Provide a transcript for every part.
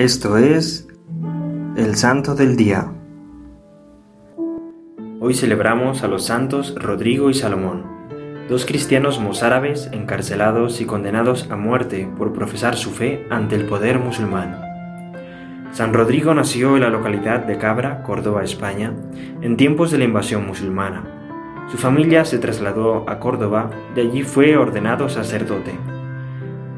Esto es el Santo del Día. Hoy celebramos a los santos Rodrigo y Salomón, dos cristianos mozárabes encarcelados y condenados a muerte por profesar su fe ante el poder musulmán. San Rodrigo nació en la localidad de Cabra, Córdoba, España, en tiempos de la invasión musulmana. Su familia se trasladó a Córdoba, de allí fue ordenado sacerdote.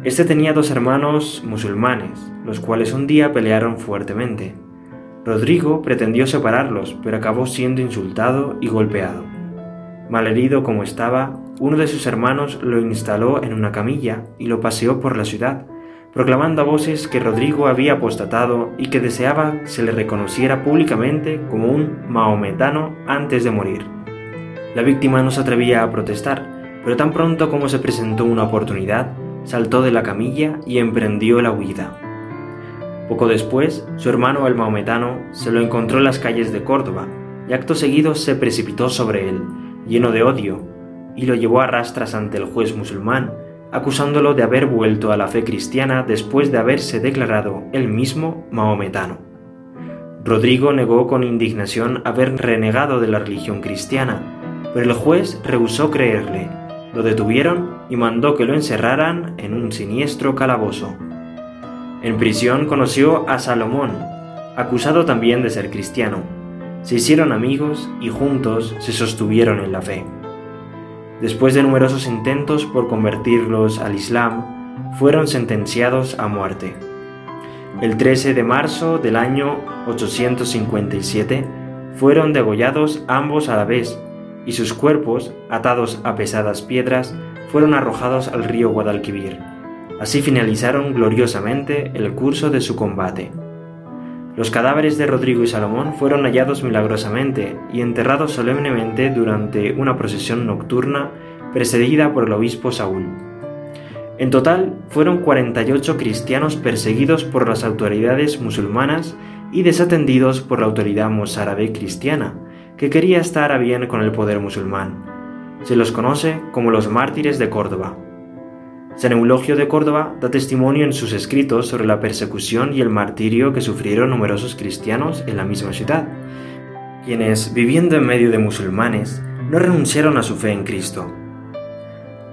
Este tenía dos hermanos musulmanes, los cuales un día pelearon fuertemente. Rodrigo pretendió separarlos, pero acabó siendo insultado y golpeado. Malherido como estaba, uno de sus hermanos lo instaló en una camilla y lo paseó por la ciudad, proclamando a voces que Rodrigo había apostatado y que deseaba se le reconociera públicamente como un maometano antes de morir. La víctima no se atrevía a protestar, pero tan pronto como se presentó una oportunidad, saltó de la camilla y emprendió la huida. Poco después, su hermano el maometano se lo encontró en las calles de Córdoba y acto seguido se precipitó sobre él, lleno de odio, y lo llevó a rastras ante el juez musulmán, acusándolo de haber vuelto a la fe cristiana después de haberse declarado él mismo maometano. Rodrigo negó con indignación haber renegado de la religión cristiana, pero el juez rehusó creerle lo detuvieron y mandó que lo encerraran en un siniestro calabozo. En prisión conoció a Salomón, acusado también de ser cristiano. Se hicieron amigos y juntos se sostuvieron en la fe. Después de numerosos intentos por convertirlos al Islam, fueron sentenciados a muerte. El 13 de marzo del año 857 fueron degollados ambos a la vez y sus cuerpos, atados a pesadas piedras, fueron arrojados al río Guadalquivir. Así finalizaron gloriosamente el curso de su combate. Los cadáveres de Rodrigo y Salomón fueron hallados milagrosamente y enterrados solemnemente durante una procesión nocturna precedida por el obispo Saúl. En total, fueron 48 cristianos perseguidos por las autoridades musulmanas y desatendidos por la autoridad mozárabe cristiana, que quería estar a bien con el poder musulmán. Se los conoce como los mártires de Córdoba. San Eulogio de Córdoba da testimonio en sus escritos sobre la persecución y el martirio que sufrieron numerosos cristianos en la misma ciudad, quienes, viviendo en medio de musulmanes, no renunciaron a su fe en Cristo.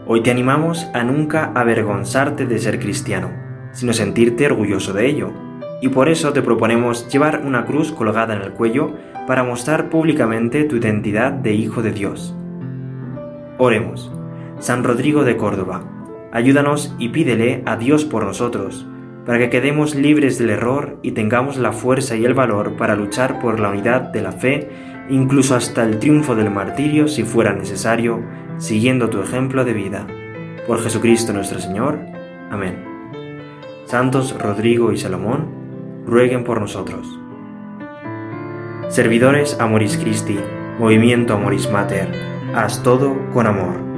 Hoy te animamos a nunca avergonzarte de ser cristiano, sino sentirte orgulloso de ello, y por eso te proponemos llevar una cruz colgada en el cuello para mostrar públicamente tu identidad de Hijo de Dios. Oremos. San Rodrigo de Córdoba, ayúdanos y pídele a Dios por nosotros, para que quedemos libres del error y tengamos la fuerza y el valor para luchar por la unidad de la fe, incluso hasta el triunfo del martirio si fuera necesario, siguiendo tu ejemplo de vida. Por Jesucristo nuestro Señor. Amén. Santos Rodrigo y Salomón, rueguen por nosotros. Servidores Amoris Christi, Movimiento Amoris Mater, haz todo con amor.